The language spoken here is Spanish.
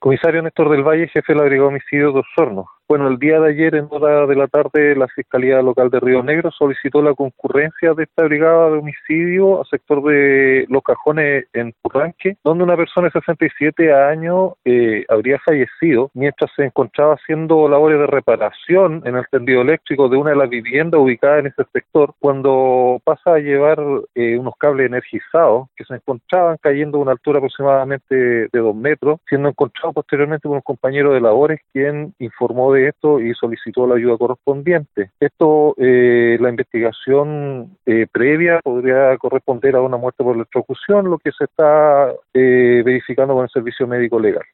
Comisario Néstor del Valle, jefe de la Brigada de Homicidios de Osorno. Bueno, el día de ayer, en hora de la tarde, la Fiscalía Local de Río Negro solicitó la concurrencia de esta brigada de homicidio al sector de Los Cajones en Turranque, donde una persona de 67 años eh, habría fallecido mientras se encontraba haciendo labores de reparación en el tendido eléctrico de una de las viviendas ubicadas en ese sector, cuando pasa a llevar eh, unos cables energizados que se encontraban cayendo a una altura aproximadamente de dos metros, siendo encontrado posteriormente por un compañero de labores quien informó de esto y solicitó la ayuda correspondiente. Esto, eh, la investigación eh, previa podría corresponder a una muerte por electrocución, lo que se está eh, verificando con el servicio médico legal.